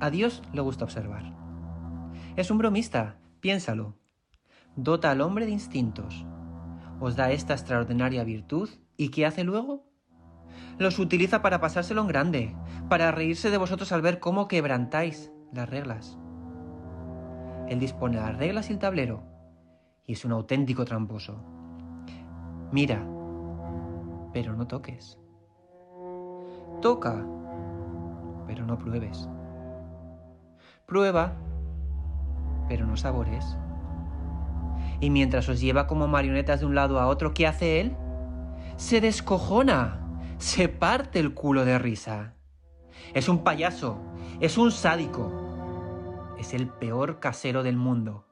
A Dios le gusta observar. Es un bromista, piénsalo. Dota al hombre de instintos. Os da esta extraordinaria virtud y ¿qué hace luego? Los utiliza para pasárselo en grande, para reírse de vosotros al ver cómo quebrantáis las reglas. Él dispone las reglas y el tablero, y es un auténtico tramposo. Mira, pero no toques. Toca, pero no pruebes. Prueba, pero no sabores. Y mientras os lleva como marionetas de un lado a otro, ¿qué hace él? Se descojona, se parte el culo de risa. Es un payaso, es un sádico, es el peor casero del mundo.